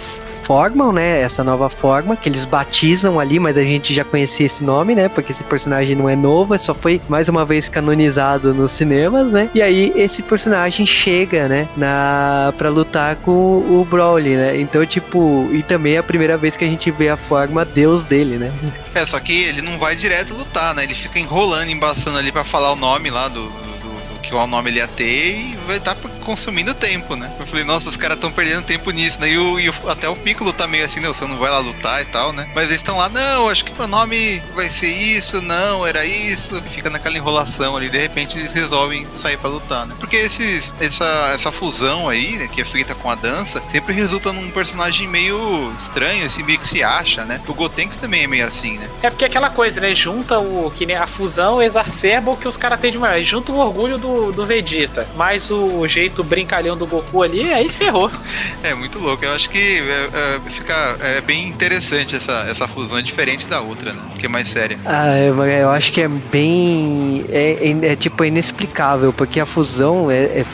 formam, né, essa nova forma, que eles batizam ali, mas a gente já conhecia esse nome, né, porque esse personagem não é novo, só foi mais uma vez canonizado nos cinemas, né, e aí esse personagem chega, né, na, pra lutar com o Broly, né, então, tipo, e também é a primeira vez que a gente vê a forma deus dele, né. É, só que ele não vai direto lutar, né, ele fica enrolando, embaçando ali para falar o nome lá do, do, do que o nome ele ia ter e vai estar consumindo tempo, né? Eu falei, nossa, os caras estão perdendo tempo nisso, né? E, o, e o- até o Piccolo tá meio assim, não, você não vai lá lutar e tal, né? Mas eles estão lá, não, acho que meu nome vai ser isso, não, era isso. Fica naquela enrolação ali, de repente eles resolvem sair pra lutar, né? Porque esses, essa, essa fusão aí, né, que é feita com a dança, sempre resulta num personagem meio estranho, assim, meio que se acha, né? O Gotenks também é meio assim, né? É porque aquela coisa, né? Junta o. Que a fusão exacerba o que os caras têm de maior. Junta o orgulho do, do Vegeta. Mas o jeito brincalhão do Goku ali, aí ferrou. É muito louco. Eu acho que é, é, fica é, bem interessante essa, essa fusão, é diferente da outra, né? Que é mais séria. Ah, eu, eu acho que é bem. É, é- é, tipo é inexplicável, porque a fusão é.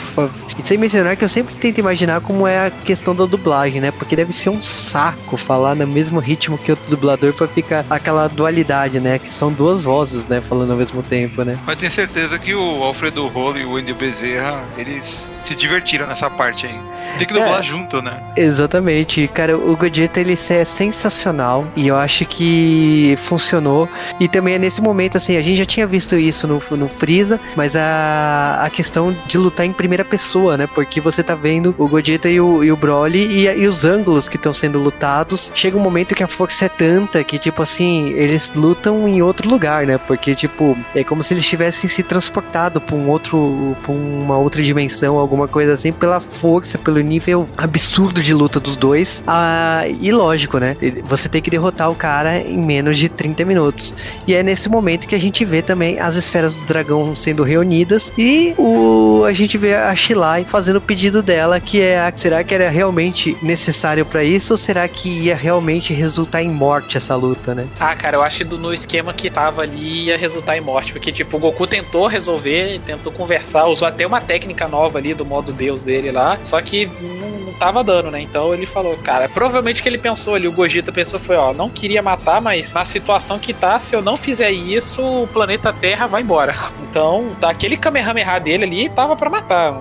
E sem mencionar que eu sempre tento imaginar como é a questão da dublagem, né? Porque deve ser um saco falar no mesmo ritmo que o dublador pra ficar aquela dualidade, né? Que são duas vozes, né? Falando ao mesmo tempo, né? Mas tenho certeza que o Alfredo Rolo e o Andy Bezerra, eles se divertiram nessa parte aí. Tem que dublar É. junto, né? Exatamente, cara, o Gogeta ele é sensacional e eu acho que funcionou. E também é nesse momento, assim, a gente já tinha visto isso no, no Freeza, mas a, a questão de lutar em primeira pessoa, né? Porque você tá vendo o Gogeta e o, e o Broly e, e os ângulos que estão sendo lutados. Chega um momento que a força é tanta que, tipo assim, eles lutam em outro lugar, né? Porque, tipo, é como se eles tivessem se transportado pra um outro, pra uma outra dimensão, alguma coisa assim, pela força, pelo nível absurdo de luta dos dois. Ah, e lógico, né? Você tem que derrotar o cara em menos de 30 minutos. E é nesse momento que a gente vê também as esferas do dragão sendo reunidas e o a gente vê a Shilai fazendo o pedido dela, que é a- será que era realmente necessário pra isso ou será que ia realmente resultar em morte essa luta, né? Ah, cara, eu acho que no esquema que tava ali ia resultar em morte. Porque, tipo, o Goku tentou resolver, tentou conversar, usou até uma técnica nova ali do modo Deus dele lá. Só que não, não tava dando, né? Então ele falou, cara, provavelmente que ele pensou ali, o Gogeta pensou foi, ó, não queria matar, mas na situação que tá, se eu não fizer isso, o planeta Terra vai embora. Então, daquele Kamehameha dele ali, tava pra matar.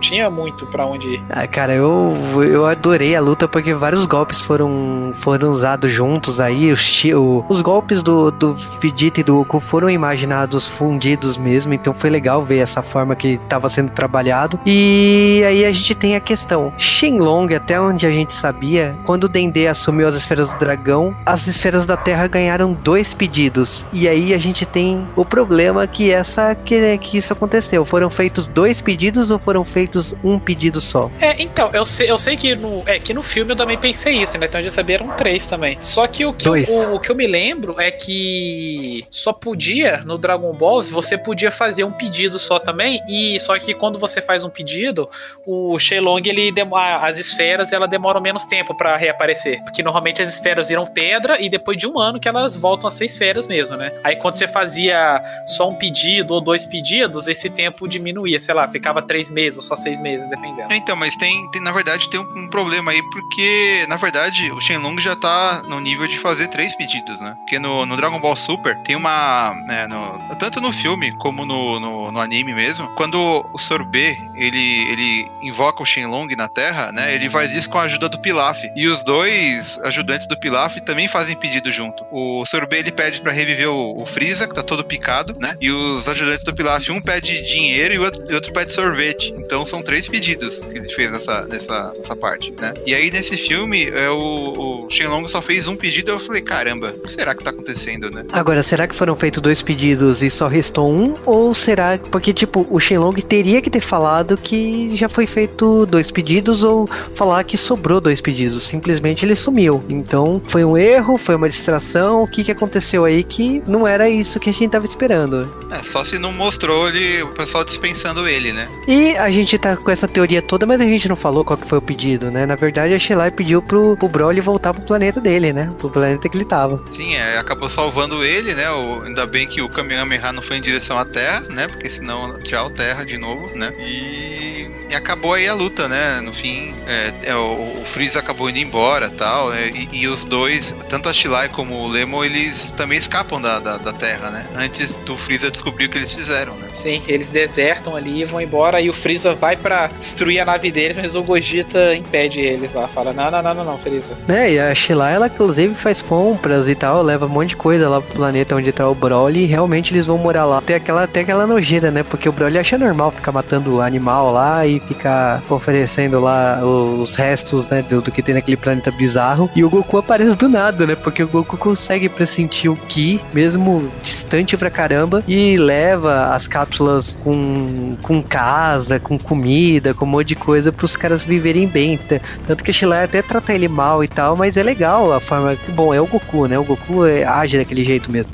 Tinha muito pra onde ir. Ah, cara, eu, eu adorei a luta porque vários golpes foram, foram usados juntos aí. Os, o- os golpes do, do Vegeta e do Goku foram imaginados fundidos mesmo, então foi legal ver essa forma que estava sendo trabalhado. E aí a gente tem a questão: Shenlong, até onde a gente sabia, quando o Dendê assumiu as esferas do dragão, as esferas da Terra ganharam dois pedidos. E aí a gente tem o problema que essa que, que isso aconteceu. Foram feitos dois pedidos ou foram feitos um pedido só? É, então, eu sei, eu sei que no, é, que no filme eu também pensei isso, né? Então eu já sabia eram três também. Só que o que, eu, o, o que eu me lembro é que só podia, no Dragon Ball, você podia fazer um pedido só também, e só que quando você faz um pedido, o Shenlong, ele demo- a- as esferas, ela demoram menos tempo pra reaparecer. Porque normalmente as esferas viram pedra e depois de um ano que elas voltam a ser esferas mesmo, né? Aí quando você fazia só um pedido ou dois pedidos, esse tempo diminuía, sei lá, ficava três meses ou só seis meses, dependendo. É, Então, mas tem, tem- na verdade, tem um, um problema aí, porque, na verdade, o Shenlong já tá no nível de fazer três pedidos, né? Porque no, no Dragon Ball Super tem uma. né, no- tanto no filme como no, no, no anime mesmo, quando o Sorbet ele, ele invoca o Shenlong na Terra, né? Ele faz isso com a ajuda do Pilaf. E os dois ajudantes do Pilaf também fazem pedido junto. O Sorbet ele pede pra reviver o, o Freeza, que tá todo picado, né? E os ajudantes do Pilaf, um pede dinheiro e o outro, e outro pede sorvete. Então são três pedidos que ele fez nessa, nessa, nessa parte, né? E aí nesse filme, é, o, o Shenlong só fez um pedido e eu falei, caramba, o que será que tá acontecendo, né? Agora, será que foram feitos dois pedidos e só restou um? Ou será porque, tipo, o Shenlong teria que ter falado que já foi feito dois pedidos ou falar que sobrou dois pedidos? Simplesmente ele sumiu. Então, foi um erro, foi uma distração. O que, que aconteceu aí que não era isso que a gente tava esperando? É, só se não mostrou ele, o pessoal dispensando ele, né? E a gente tá com essa teoria toda, mas a gente não falou qual que foi o pedido, né? Na verdade, a Shelai pediu pro, pro Broly voltar pro planeta dele, né? Pro planeta que ele tava. Sim, é, acabou salvando ele, né? O, ainda bem que o Kamehameha não foi em direção à Terra, né? Porque senão, tchau, Terra de novo, né? E, e acabou aí a luta, né? No fim, é, é, o, o Freeza acabou indo embora tal, né? e, e os dois, tanto a Shilai como o Lemo, eles também escapam da, da, da Terra, né? Antes do Freeza descobrir o que eles fizeram, né? Sim, eles desertam ali, vão embora e o Freeza vai pra destruir a nave deles, mas o Gogeta impede eles lá. Fala: Não, não, não, não, não, Freeza. Né, e a Sheila, ela inclusive faz compras e tal, leva um monte de coisa lá pro planeta onde tá o Broly e realmente eles vão morar lá. Tem aquela, tem aquela nojeira, né? Porque o Broly acha normal ficar matando animal lá e ficar oferecendo lá os restos, né, do, do que tem naquele planeta bizarro. E o Goku aparece do nada, né? Porque o Goku consegue pressentir o Ki, mesmo distante pra caramba, e leva as cápsulas com, com casa, com comida, com um monte de coisa pros caras viverem bem. Tanto que a Shilai até trata ele mal e tal, mas é legal a forma. Bom, é o Goku, né? O Goku é, age daquele jeito mesmo.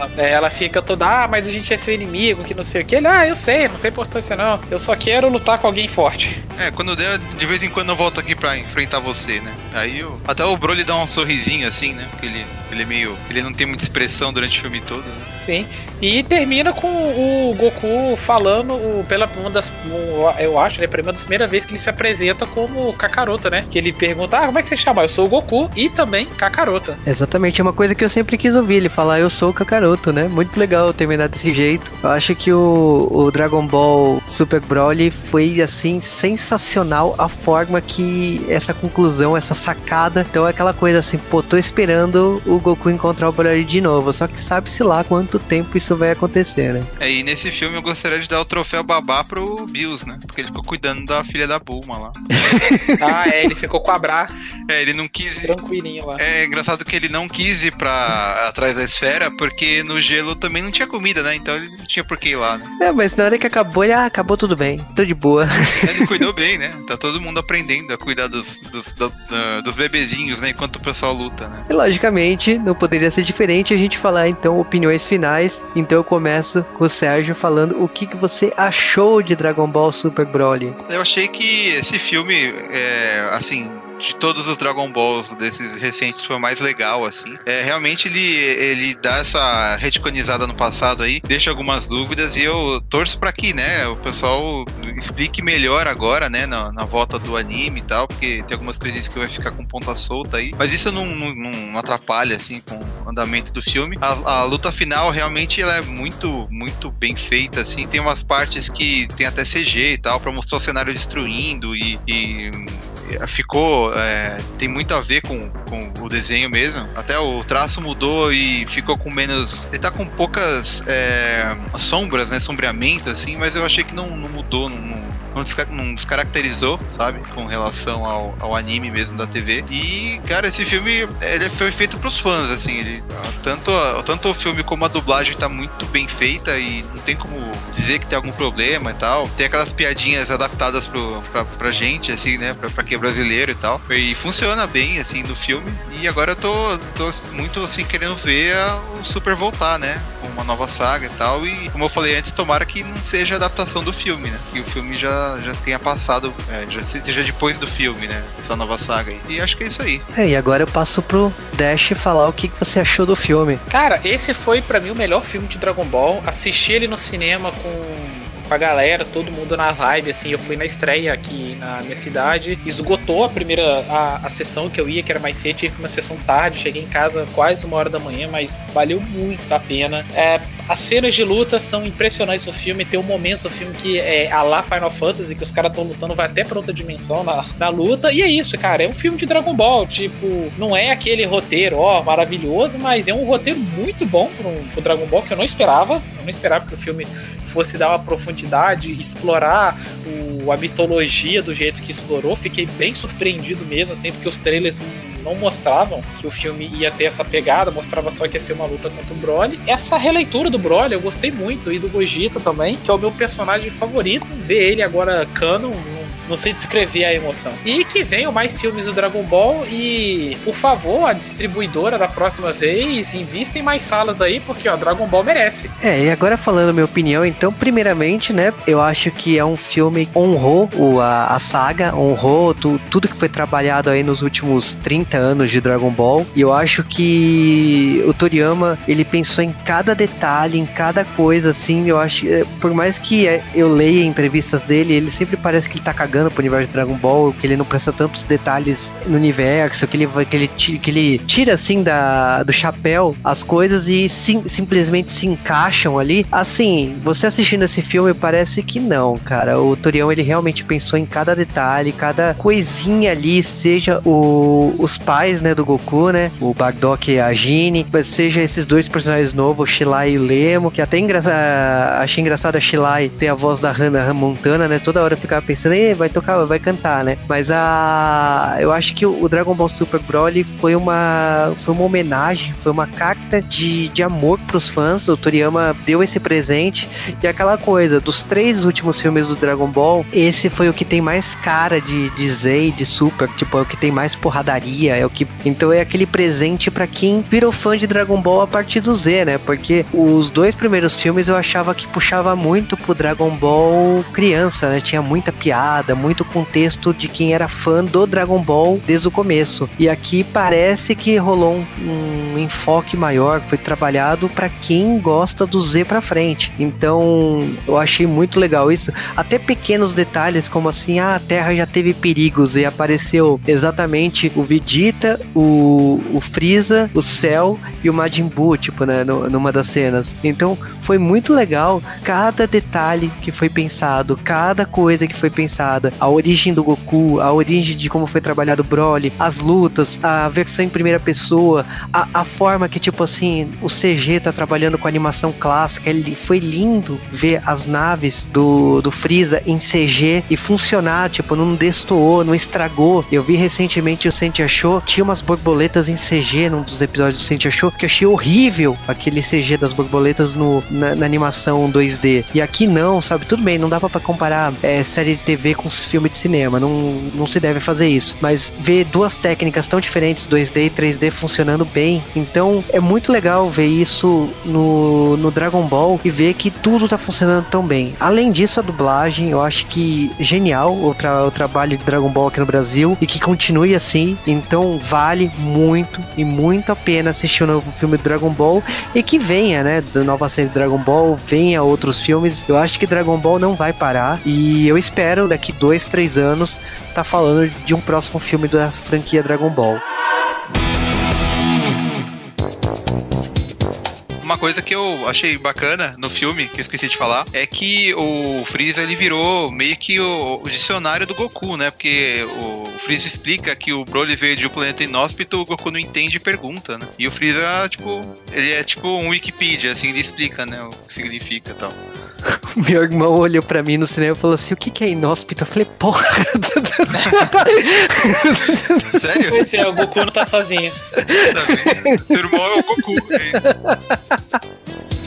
Ela, É, ela fica toda, ah, mas a gente é seu inimigo, que não sei o que. Ele, ah, eu sei, não tem importância não. Eu só quero lutar com alguém forte. é, quando der, de vez em quando eu volto aqui pra enfrentar você, né? Aí eu, até o Broly dá um sorrisinho assim, né? Porque ele, ele é meio. Ele não tem muita expressão durante o filme todo, né? Sim. E termina com o Goku falando pela uma das. Eu acho, né? Primeira das primeiras vezes que ele se apresenta como Kakaroto, né? Que ele pergunta, ah, como é que você chama? Eu sou o Goku e também Kakaroto. Exatamente, é uma coisa que eu sempre quis ouvir, ele falar eu sou o Kakaroto, né? Muito legal terminar desse jeito. Eu acho que o, o Dragon Ball Super Broly foi, assim, sensacional a forma que essa conclusão, essa sacada. Então é aquela coisa assim, pô, tô esperando o Goku encontrar o Broly de novo, só que sabe-se lá quanto tempo isso vai acontecer, né? É, e nesse filme eu gostaria de dar o troféu babá pro Bills, né? Porque ele ficou cuidando da filha da Bulma lá. Ah, é, ele ficou com a Bra É, ele não quis. tranquilinho lá. É engraçado que ele não quis ir pra atrás da esfera, porque no gelo também não tinha comida, né? Então ele não tinha por que ir lá, né? É, mas na hora que acabou, ele, ah, acabou tudo bem, tô de boa. Ele cuidou bem, né? Tá todo mundo aprendendo a cuidar dos, dos, do- dos bebezinhos, né? Enquanto o pessoal luta, né? E logicamente, não poderia ser diferente a gente falar então opiniões finais. Então eu começo com o Sérgio falando o que, que você achou de Dragon Ball Super Broly. Eu achei que esse filme, é, assim, de todos os Dragon Balls desses recentes foi o mais legal, assim. É, realmente ele, ele dá essa retconizada no passado aí, deixa algumas dúvidas e eu torço pra que, né, o pessoal explique melhor agora, né, na, na volta do anime e tal, porque tem algumas coisinhas que vai ficar com ponta solta aí. Mas isso não, não, não atrapalha, assim, com andamento do filme. A, a luta final realmente ela é muito, muito bem feita, assim. Tem umas partes que tem até CG e tal, pra mostrar o cenário destruindo e, e ficou. é, tem muito a ver com, com o desenho mesmo. Até o traço mudou e ficou com menos. Ele tá com poucas é, sombras, né? Sombreamento, assim, mas eu achei que não, não mudou, não, não, desca- não descaracterizou, sabe? Com relação ao, ao anime mesmo da TV. E, cara, esse filme ele foi feito pros fãs, assim. Tanto, tanto o filme como a dublagem tá muito bem feita e não tem como dizer que tem algum problema e tal. Tem aquelas piadinhas adaptadas pro, pra, pra gente, assim, né? Pra, pra quem é brasileiro e tal. E funciona bem, assim, no filme. E agora eu tô, tô muito, assim, querendo ver o Super voltar, né? Com uma nova saga e tal. E, como eu falei antes, tomara que não seja adaptação do filme, né? Que o filme já, já tenha passado, é, já seja depois do filme, né? Essa nova saga. E acho que é isso aí. É, e agora eu passo pro Dash falar o que, que você achou do filme. Cara, esse foi pra mim o melhor filme de Dragon Ball. Assisti ele no cinema com, com a galera, todo mundo na vibe, assim. Eu fui na estreia aqui na minha cidade. Esgotou a primeira a, a sessão que eu ia, que era mais cedo. Tive uma sessão tarde. Cheguei em casa quase uma hora da manhã, mas valeu muito a pena. É, as cenas de luta são impressionantes no filme. Tem um momento do filme que é a lá Final Fantasy, que os caras estão lutando, vai até pra outra dimensão na, na luta. E é isso, cara. É um filme de Dragon Ball. Tipo, não é aquele roteiro, ó, maravilhoso, mas é um roteiro muito bom pro, pro Dragon Ball que eu não esperava. Eu não esperava que o filme fosse dar uma profundidade, explorar o, a mitologia do jeito que explorou. Fiquei bem surpreendido mesmo, assim, porque os trailers não mostravam que o filme ia ter essa pegada, mostrava só que ia ser uma luta contra o Broly. Essa releitura do Broly eu gostei muito, e do Gogeta também, que é o meu personagem favorito. Ver ele agora canon, não, sei descrever a emoção. E que venham mais filmes do Dragon Ball e, por favor, a distribuidora da próxima vez, invista em mais salas aí, porque ó, Dragon Ball merece. É, e agora falando a minha opinião, então, primeiramente, né, eu acho que é um filme que honrou o, a, a saga, honrou tu- tudo que foi trabalhado aí nos últimos 30 anos de Dragon Ball. E eu acho que o Toriyama, ele pensou em cada detalhe, em cada coisa, assim, eu acho, é, por mais que é, eu leia entrevistas dele, ele sempre parece que ele tá cagando cagando pro universo de Dragon Ball, que ele não presta tantos detalhes no universo, que ele, que ele, que ele tira assim da, do chapéu as coisas e sim, simplesmente se encaixam ali. Assim, você assistindo esse filme parece que não, cara. O Torião ele realmente pensou em cada detalhe, cada coisinha ali, seja o, os pais, né, do Goku, né, o Bardock e a Gine, seja esses dois personagens novos, Shilai e Lemo, que até engraçado, achei engraçado a Shilai ter a voz da Hannah Montana, né, toda hora eu ficava pensando, vai tocar, vai cantar, né, mas a, eu acho que o Dragon Ball Super Broly foi uma, foi uma homenagem, foi uma carta de, de amor pros fãs, o Toriyama deu esse presente, e aquela coisa, dos três últimos filmes do Dragon Ball, esse foi o que tem mais cara de, de Z de Super, tipo, é o que tem mais porradaria, é o que. Então é aquele presente para quem virou fã de Dragon Ball a partir do Z, né? Porque os dois primeiros filmes eu achava que puxava muito pro Dragon Ball criança, né? Tinha muita piada, muito contexto de quem era fã do Dragon Ball desde o começo. E aqui parece que rolou um, um enfoque maior, foi trabalhado para quem gosta do Z pra frente. Então eu achei muito legal isso. Até pequenos detalhes, como assim, ah, a Terra já teve perigos e apareceu exatamente o Vegeta, o, o Freeza, o Cell e o Majin Buu, tipo, né, numa das cenas. Então foi muito legal cada detalhe que foi pensado, cada coisa que foi pensada, a origem do Goku, a origem de como foi trabalhado o Broly, as lutas, a versão em primeira pessoa, a, a forma que, tipo assim, o CG tá trabalhando com animação clássica. Ele, foi lindo ver as naves do, do Freeza em CG e funcionar, tipo, não destoou, não estragou. Eu vi recentemente o Sente Achou, tinha umas borboletas em CG num dos episódios do Sente Achou, que eu achei horrível aquele CG das borboletas no, na, na, animação 2D. E aqui não, sabe? Tudo bem, não dá pra comparar é, série de TV com filme de cinema, não, não se deve fazer isso. Mas ver duas técnicas tão diferentes, 2D e 3D, funcionando bem, então é muito legal ver isso no, no Dragon Ball e ver que tudo tá funcionando tão bem. Além disso, a dublagem, eu acho que genial o, tra o trabalho de Dragon Ball aqui no Brasil e que continue assim. Então vale muito e muito a pena assistir o novo filme do Dragon Ball e que venha, né, da nova série Dragon Ball, venha outros filmes. Eu acho que Dragon Ball não vai parar e eu espero daqui dois, três anos tá falando de um próximo filme da franquia Dragon Ball. Uma coisa que eu achei bacana no filme, que eu esqueci de falar, é que o Freeza ele virou meio que o, o dicionário do Goku, né? Porque o Freeza explica que o Broly veio de um planeta inóspito, o Goku não entende e pergunta, né? E o Freeza, tipo, ele é tipo um Wikipedia, assim, ele explica, né, o que significa e tal. Meu irmão olhou pra mim no cinema e falou assim: o que, que é inóspito? Eu falei, porra. Sério? Pois é, o Goku não tá sozinho. Seu irmão é o Goku. hein? 哈。